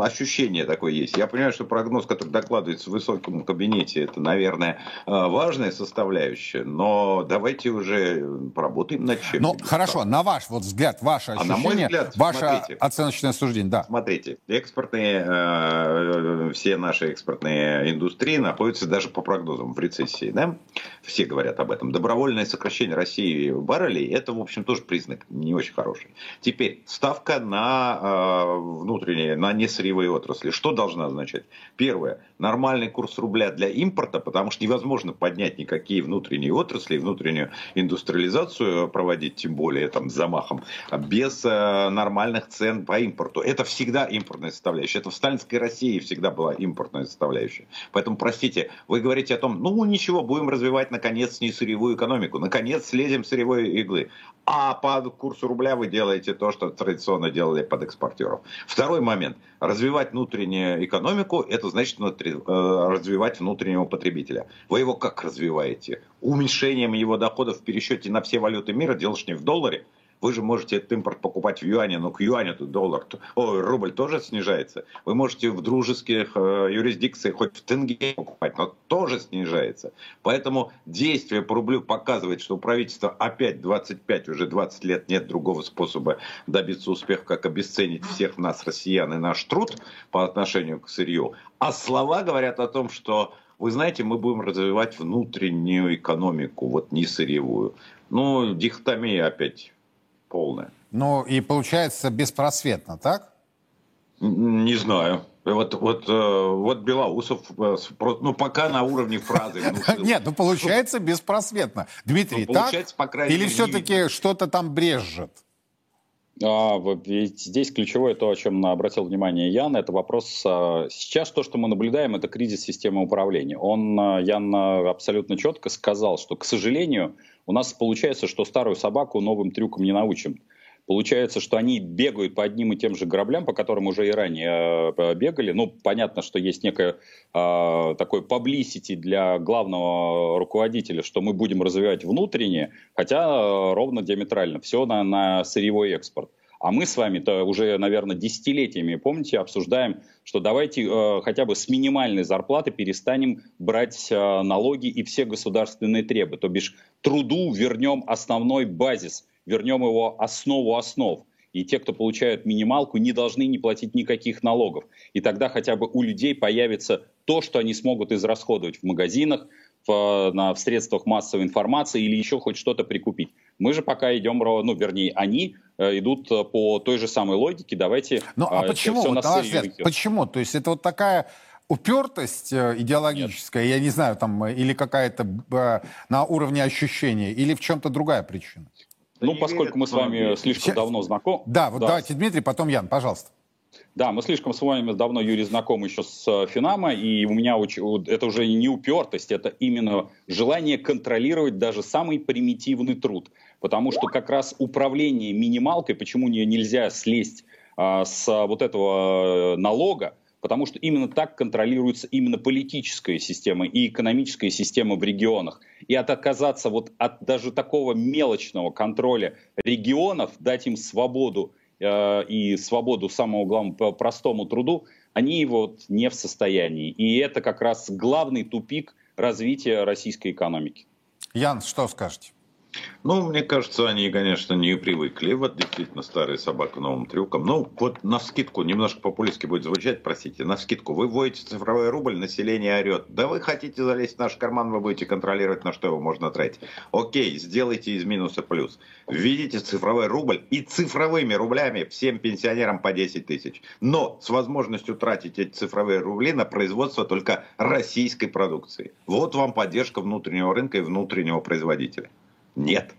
ощущение такое есть. Я понимаю, что прогноз, который докладывается в высоком кабинете, это, наверное, э, важная составляющая, но давайте уже поработаем над чем. Ну, хорошо, на ваш вот взгляд, ваше ощущение, а на мой взгляд, ваше смотрите, оценочное суждение, да. Смотрите, экспортные, э, все наши экспортные индустрии находятся даже по прогнозам в рецессии, да? Все говорят об этом. Добровольное сокращение России баррелей, это, в общем, тоже признак не очень хороший. Теперь, ставка на э, внутренние, на несырьевые отрасли. Что должна означать? Первое. Нормальный курс рубля для импорта, потому что невозможно поднять никакие внутренние отрасли, внутреннюю индустриализацию проводить, тем более там с замахом, без э, нормальных цен по импорту. Это всегда импортная составляющая. Это в сталинской России всегда была импортная составляющая. Поэтому, простите, вы говорите о том, ну ничего, будем развивать наконец несырьевую экономику. Наконец слезем с сырьевой иглы. А по курсу рубля вы делаете то, что традиционно делали под экспортеров. Второй момент. Развивать внутреннюю экономику, это значит э, развивать внутреннего потребителя. Вы его как развиваете? Уменьшением его доходов в пересчете на все валюты мира, делаешь не в долларе, вы же можете этот импорт покупать в юане, но к юаню тут доллар, о, рубль тоже снижается. Вы можете в дружеских э, юрисдикциях хоть в тенге покупать, но тоже снижается. Поэтому действие по рублю показывает, что у правительства опять 25, уже 20 лет нет другого способа добиться успеха, как обесценить всех нас, россиян, и наш труд по отношению к сырью. А слова говорят о том, что вы знаете, мы будем развивать внутреннюю экономику, вот не сырьевую. Ну, дихотомия опять полная. Ну и получается беспросветно, так? Не знаю. Вот, вот, э, вот Белоусов, э, ну, пока на уровне фразы. Нет, ну, получается беспросветно. Дмитрий, ну, так? Или все-таки что-то там брежет? А, ведь здесь ключевое то, о чем обратил внимание Ян, это вопрос, а, сейчас то, что мы наблюдаем, это кризис системы управления. Он, а, Ян абсолютно четко сказал, что, к сожалению, у нас получается, что старую собаку новым трюком не научим. Получается, что они бегают по одним и тем же граблям, по которым уже и ранее э, бегали. Ну, понятно, что есть некое э, такое publicity для главного руководителя, что мы будем развивать внутреннее, хотя э, ровно диаметрально. Все на, на сырьевой экспорт. А мы с вами-то уже, наверное, десятилетиями, помните, обсуждаем, что давайте э, хотя бы с минимальной зарплаты перестанем брать э, налоги и все государственные требы. То бишь труду вернем основной базис, вернем его основу основ. И те, кто получают минималку, не должны не платить никаких налогов. И тогда хотя бы у людей появится то, что они смогут израсходовать в магазинах, в, на, в средствах массовой информации или еще хоть что-то прикупить. Мы же пока идем, ну, вернее, они э, идут э, по той же самой логике. Давайте Ну, а э, почему? Все, вот, взгляд, почему? То есть это вот такая упертость идеологическая, Нет. я не знаю, там, или какая-то на уровне ощущения, или в чем-то другая причина? Ну, поскольку мы с вами слишком Сейчас... давно знакомы. Да, вот да. давайте, Дмитрий, потом Ян, пожалуйста. Да, мы слишком с вами давно, Юрий, знакомы еще с Финамо, и у меня это уже не упертость, это именно желание контролировать даже самый примитивный труд. Потому что как раз управление минималкой, почему не, нельзя слезть а, с вот этого э, налога, потому что именно так контролируется именно политическая система и экономическая система в регионах. И от отказаться вот от даже такого мелочного контроля регионов, дать им свободу Э, и свободу самому главному простому труду, они вот не в состоянии. И это как раз главный тупик развития российской экономики. Ян, что скажете? Ну, мне кажется, они, конечно, не привыкли. Вот действительно старая собака новым трюкам. Ну, вот на скидку, немножко популистски будет звучать, простите, на скидку. Вы вводите цифровой рубль, население орет. Да вы хотите залезть в наш карман, вы будете контролировать, на что его можно тратить. Окей, сделайте из минуса плюс. Введите цифровой рубль и цифровыми рублями всем пенсионерам по 10 тысяч. Но с возможностью тратить эти цифровые рубли на производство только российской продукции. Вот вам поддержка внутреннего рынка и внутреннего производителя. Нет.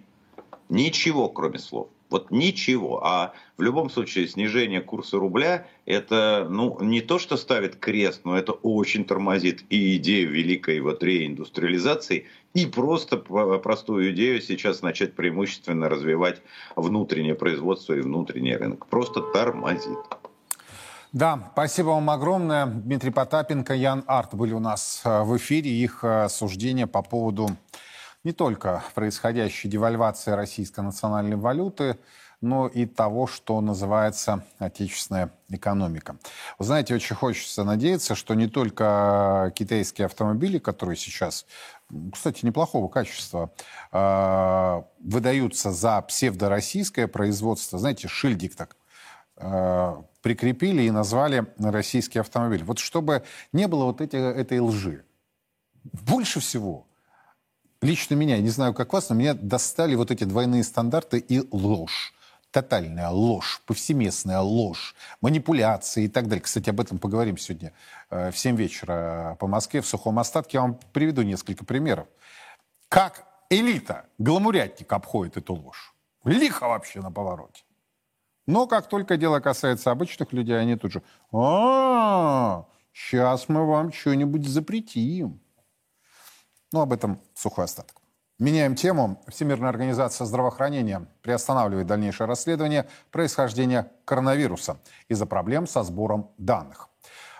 Ничего, кроме слов. Вот ничего. А в любом случае снижение курса рубля это ну, не то, что ставит крест, но это очень тормозит и идею великой вот реиндустриализации, и просто простую идею сейчас начать преимущественно развивать внутреннее производство и внутренний рынок. Просто тормозит. Да, спасибо вам огромное. Дмитрий Потапенко, Ян Арт были у нас э, в эфире. Их э, суждения по поводу не только происходящей девальвации российской национальной валюты, но и того, что называется отечественная экономика. Вы знаете, очень хочется надеяться, что не только китайские автомобили, которые сейчас, кстати, неплохого качества, э, выдаются за псевдороссийское производство. Знаете, шильдик так э, прикрепили и назвали российский автомобиль. Вот чтобы не было вот эти, этой лжи. Больше всего лично меня, не знаю, как вас, но меня достали вот эти двойные стандарты и ложь. Тотальная ложь, повсеместная ложь, манипуляции и так далее. Кстати, об этом поговорим сегодня э, в 7 вечера по Москве в сухом остатке. Я вам приведу несколько примеров. Как элита, гламурятник обходит эту ложь. Лихо вообще на повороте. Но как только дело касается обычных людей, они тут же, а, сейчас мы вам что-нибудь запретим. Ну, об этом сухой остаток. Меняем тему. Всемирная организация здравоохранения приостанавливает дальнейшее расследование происхождения коронавируса из-за проблем со сбором данных.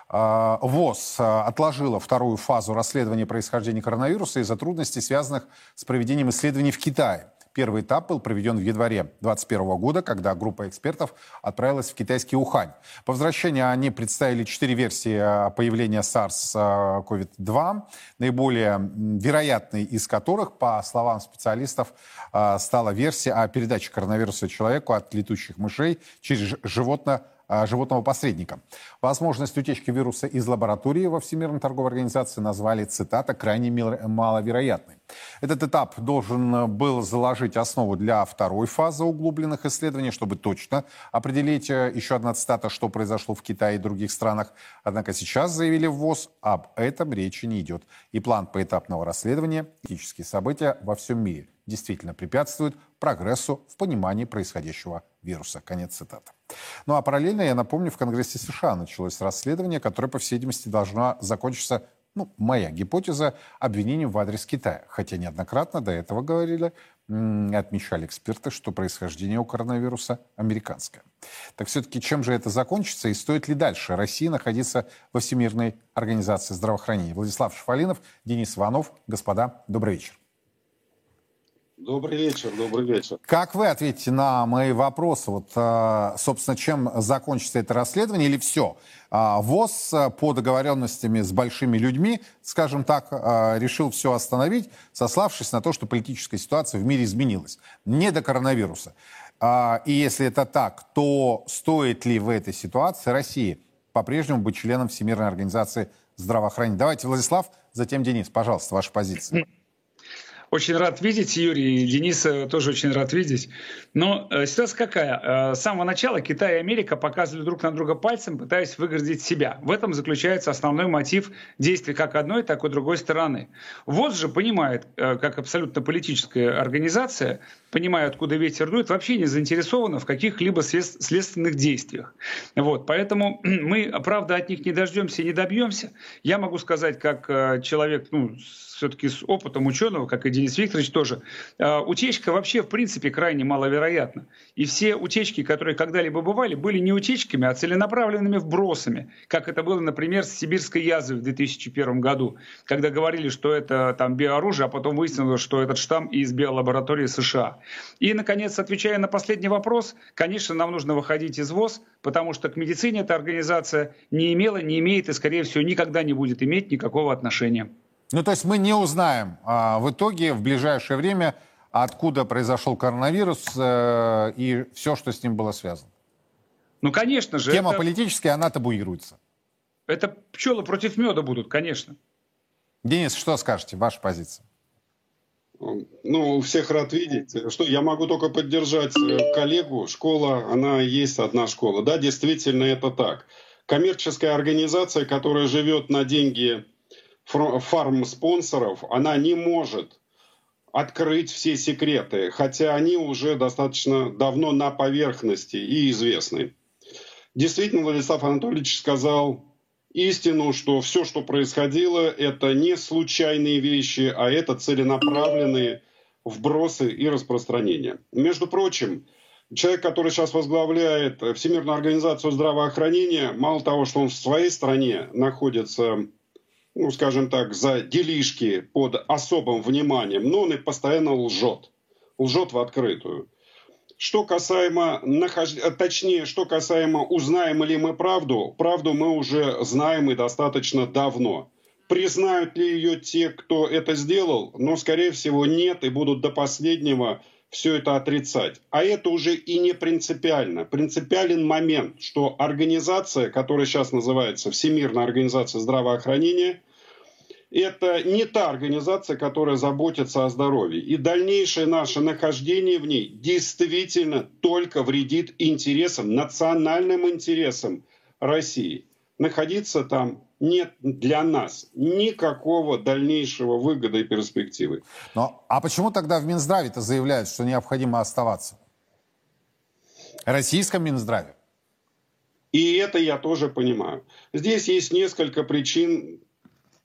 А, ВОЗ а, отложила вторую фазу расследования происхождения коронавируса из-за трудностей, связанных с проведением исследований в Китае. Первый этап был проведен в январе 2021 года, когда группа экспертов отправилась в китайский Ухань. По возвращении они представили четыре версии э, появления SARS-CoV-2, наиболее вероятной из которых, по словам специалистов, э, стала версия о передаче коронавируса человеку от летучих мышей через животное животного посредника. Возможность утечки вируса из лаборатории во Всемирной торговой организации назвали, цитата, крайне маловероятной. Этот этап должен был заложить основу для второй фазы углубленных исследований, чтобы точно определить, э, еще одна цитата, что произошло в Китае и других странах. Однако сейчас заявили в ВОЗ, об этом речи не идет. И план поэтапного расследования, этические события во всем мире действительно препятствуют прогрессу в понимании происходящего вируса. Конец цитаты. Ну а параллельно, я напомню, в Конгрессе США началось расследование, которое, по всей видимости, должно закончиться ну, моя гипотеза, обвинением в адрес Китая. Хотя неоднократно до этого говорили отмечали эксперты, что происхождение у коронавируса американское. Так все-таки чем же это закончится и стоит ли дальше России находиться во Всемирной организации здравоохранения? Владислав Шафалинов, Денис Иванов. Господа, добрый вечер. Добрый вечер, добрый вечер. Как вы ответите на мои вопросы? Вот, а, собственно, чем закончится это расследование или все? А, ВОЗ а, по договоренностями с большими людьми, скажем так, решил все остановить, сославшись на то, что политическая ситуация в мире изменилась. Не до коронавируса. И если это так, то стоит ли в этой ситуации России по-прежнему быть членом Всемирной организации здравоохранения? Давайте, Владислав, затем Денис, пожалуйста, ваша позиция. Очень рад видеть, Юрий, и Дениса тоже очень рад видеть. Но э, ситуация какая? Э, с самого начала Китай и Америка показывали друг на друга пальцем, пытаясь выгородить себя. В этом заключается основной мотив действий как одной, так и другой стороны. ВОЗ же понимает, э, как абсолютно политическая организация, понимая, откуда ветер дует, вообще не заинтересована в каких-либо следственных действиях. Вот, поэтому мы, правда, от них не дождемся и не добьемся. Я могу сказать, как э, человек, ну, все-таки с опытом ученого, как и Денис Викторович тоже, э, утечка вообще в принципе крайне маловероятна. И все утечки, которые когда-либо бывали, были не утечками, а целенаправленными вбросами, как это было, например, с сибирской язвой в 2001 году, когда говорили, что это там биооружие, а потом выяснилось, что этот штамм из биолаборатории США. И, наконец, отвечая на последний вопрос, конечно, нам нужно выходить из ВОЗ, потому что к медицине эта организация не имела, не имеет и, скорее всего, никогда не будет иметь никакого отношения. Ну, то есть мы не узнаем а, в итоге в ближайшее время, откуда произошел коронавирус э, и все, что с ним было связано. Ну, конечно же. Тема это... политическая, она табуируется. Это пчелы против меда будут, конечно. Денис, что скажете, ваша позиция? Ну, всех рад видеть. Что, я могу только поддержать э, коллегу. Школа, она есть одна школа. Да, действительно, это так. Коммерческая организация, которая живет на деньги фарм-спонсоров, она не может открыть все секреты, хотя они уже достаточно давно на поверхности и известны. Действительно, Владислав Анатольевич сказал истину, что все, что происходило, это не случайные вещи, а это целенаправленные вбросы и распространения. Между прочим, человек, который сейчас возглавляет Всемирную организацию здравоохранения, мало того, что он в своей стране находится ну, скажем так, за делишки под особым вниманием, но он и постоянно лжет. Лжет в открытую. Что касаемо, нахож... точнее, что касаемо, узнаем ли мы правду, правду мы уже знаем и достаточно давно. Признают ли ее те, кто это сделал? Но, скорее всего, нет, и будут до последнего все это отрицать. А это уже и не принципиально. Принципиален момент, что организация, которая сейчас называется Всемирная организация здравоохранения, это не та организация, которая заботится о здоровье. И дальнейшее наше нахождение в ней действительно только вредит интересам, национальным интересам России. Находиться там нет для нас никакого дальнейшего выгода и перспективы. Но, а почему тогда в Минздраве-то заявляют, что необходимо оставаться? Российском Минздраве? И это я тоже понимаю. Здесь есть несколько причин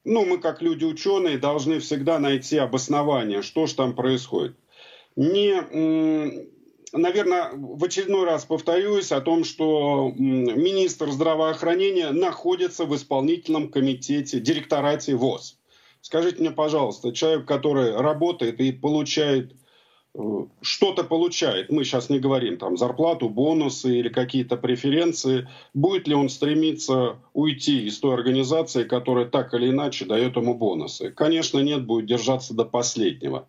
ну, мы как люди ученые должны всегда найти обоснование, что же там происходит. Не, наверное, в очередной раз повторюсь о том, что министр здравоохранения находится в исполнительном комитете, директорате ВОЗ. Скажите мне, пожалуйста, человек, который работает и получает что-то получает, мы сейчас не говорим там зарплату, бонусы или какие-то преференции, будет ли он стремиться уйти из той организации, которая так или иначе дает ему бонусы? Конечно, нет, будет держаться до последнего.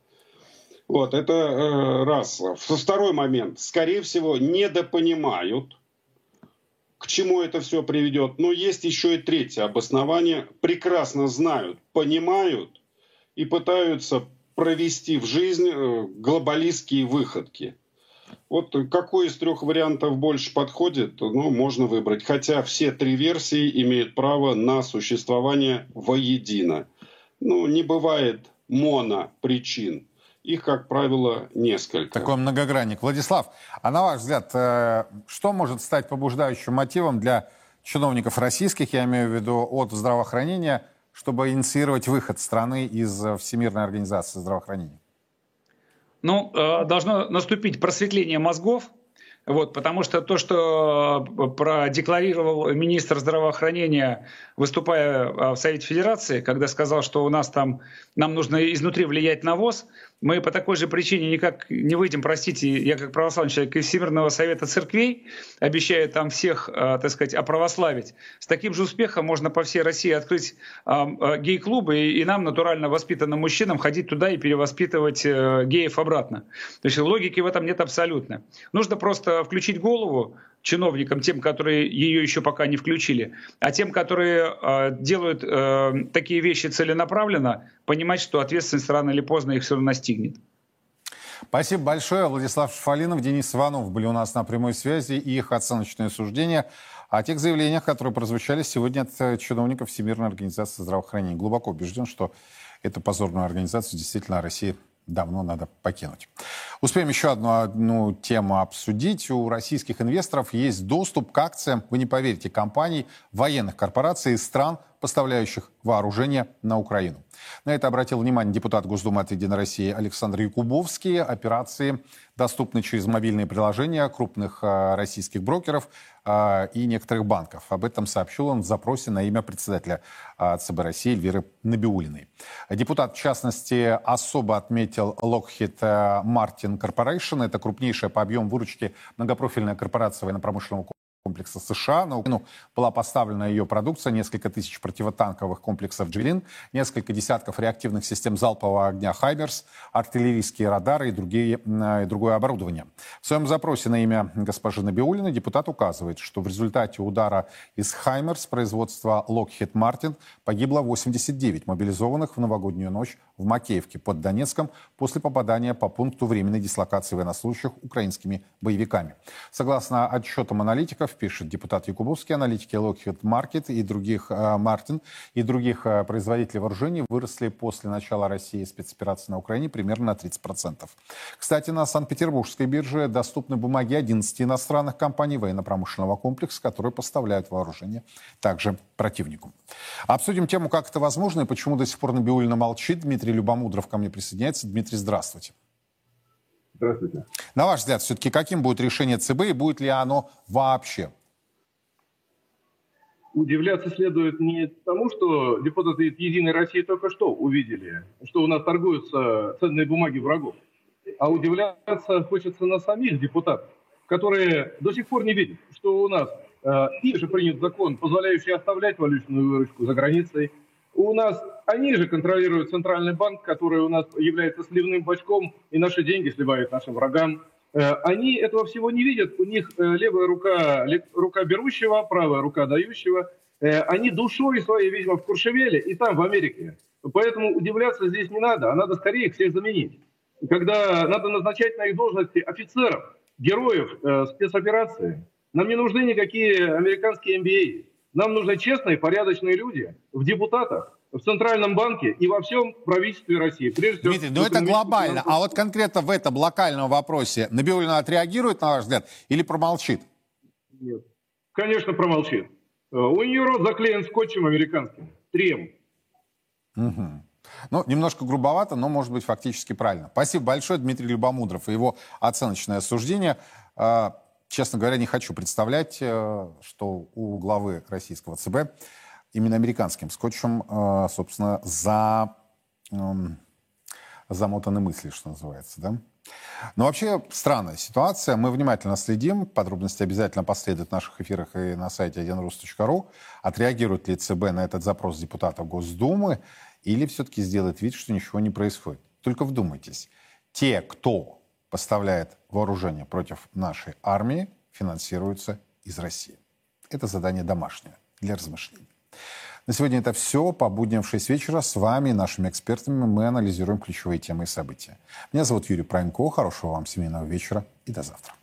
Вот, это э, раз. Второй момент. Скорее всего, недопонимают, к чему это все приведет. Но есть еще и третье обоснование. Прекрасно знают, понимают и пытаются провести в жизнь э, глобалистские выходки. Вот какой из трех вариантов больше подходит, ну, можно выбрать. Хотя все три версии имеют право на существование воедино. Ну, не бывает монопричин. Их, как правило, несколько. Такой многогранник. Владислав, а на ваш взгляд, э, что может стать побуждающим мотивом для чиновников российских, я имею в виду от здравоохранения, чтобы инициировать выход страны из э, Всемирной организации здравоохранения? ну, э, должно наступить просветление мозгов, вот, потому что то, что э, продекларировал министр здравоохранения, выступая в Совете Федерации, когда сказал, что у нас там, нам нужно изнутри влиять на ВОЗ, мы по такой же причине никак не выйдем, простите, я как православный человек, из Всемирного Совета Церквей, обещаю там всех, э, так сказать, оправославить. С таким же успехом можно по всей России открыть гей-клубы и нам, натурально воспитанным мужчинам, ходить туда и перевоспитывать геев обратно. То есть логики в этом нет абсолютно. Нужно просто включить голову чиновникам, тем, которые ее еще пока не включили, а тем, которые э, делают э, такие вещи целенаправленно, понимать, что ответственность рано или поздно их все равно настигнет. Спасибо большое. Владислав Шфалинов, Денис Иванов были у нас на прямой связи и их оценочные суждения о тех заявлениях, которые прозвучали сегодня от э, чиновников Всемирной организации здравоохранения. Глубоко убежден, что эту позорную организацию действительно Россия давно надо покинуть. Успеем еще одну, одну тему обсудить. У российских инвесторов есть доступ к акциям, вы не поверите, компаний, военных корпораций из стран, поставляющих вооружение на Украину. На это обратил внимание депутат Госдумы от «Единой России» Александр Якубовский. Операции доступны через мобильные приложения крупных э, российских брокеров э, и некоторых банков. Об этом сообщил он в запросе на имя председателя э, ЦБ России Эльвиры Набиулиной. Депутат, в частности, особо отметил Lockheed Martin Corporation. Это крупнейшая по объему выручки многопрофильная корпорация военно-промышленного комплекса США. На Украину была поставлена ее продукция, несколько тысяч противотанковых комплексов «Джевелин», несколько десятков реактивных систем залпового огня «Хайберс», артиллерийские радары и, другие, и другое оборудование. В своем запросе на имя госпожи Набиулиной депутат указывает, что в результате удара из «Хаймерс» производства Lockheed Martin погибло 89 мобилизованных в новогоднюю ночь в Макеевке под Донецком после попадания по пункту временной дислокации военнослужащих украинскими боевиками. Согласно отчетам аналитиков, пишет депутат Якубовский, аналитики Lockheed Market и других, Мартин и других э, производителей вооружений выросли после начала России спецоперации на Украине примерно на 30%. Кстати, на Санкт-Петербургской бирже доступны бумаги 11 иностранных компаний военно-промышленного комплекса, которые поставляют вооружение также противнику. Обсудим тему, как это возможно и почему до сих пор Набиулина молчит. Дмитрий Любомудров ко мне присоединяется. Дмитрий, здравствуйте. Здравствуйте. На ваш взгляд, все-таки каким будет решение ЦБ и будет ли оно вообще? Удивляться следует не тому, что депутаты Единой России только что увидели, что у нас торгуются ценные бумаги врагов, а удивляться хочется на самих депутатов, которые до сих пор не видят, что у нас э, же принят закон, позволяющий оставлять валютную выручку за границей, у нас они же контролируют центральный банк, который у нас является сливным бачком, и наши деньги сливают нашим врагам. Э, они этого всего не видят. У них э, левая рука, рука берущего, правая рука дающего. Э, они душой своей, видимо, в Куршевеле и там, в Америке. Поэтому удивляться здесь не надо, а надо скорее их всех заменить. Когда надо назначать на их должности офицеров, героев спецоперации, нам не нужны никакие американские MBA. Нам нужны честные, порядочные люди в депутатах, в Центральном банке и во всем правительстве России. Прежде всего, Дмитрий, ну это глобально. А вот конкретно в этом локальном вопросе Набиулина отреагирует, на ваш взгляд, или промолчит? Нет. Конечно, промолчит. Э, у нее рот заклеен скотчем американским. Трем. Угу. Ну, немножко грубовато, но, может быть, фактически правильно. Спасибо большое, Дмитрий Любомудров, и его оценочное суждение. Честно говоря, не хочу представлять, э, что у главы российского ЦБ именно американским скотчем, э, собственно, за, эм, замотаны мысли, что называется, да? Но вообще странная ситуация. Мы внимательно следим. Подробности обязательно последуют в наших эфирах и на сайте 1rus.ru. Отреагирует ли ЦБ на этот запрос депутатов Госдумы или все-таки сделает вид, что ничего не происходит? Только вдумайтесь. Те, кто поставляет вооружение против нашей армии, финансируются из России. Это задание домашнее для размышлений. На сегодня это все. По будням в 6 вечера с вами, нашими экспертами, мы анализируем ключевые темы и события. Меня зовут Юрий Пронько. Хорошего вам семейного вечера и до завтра.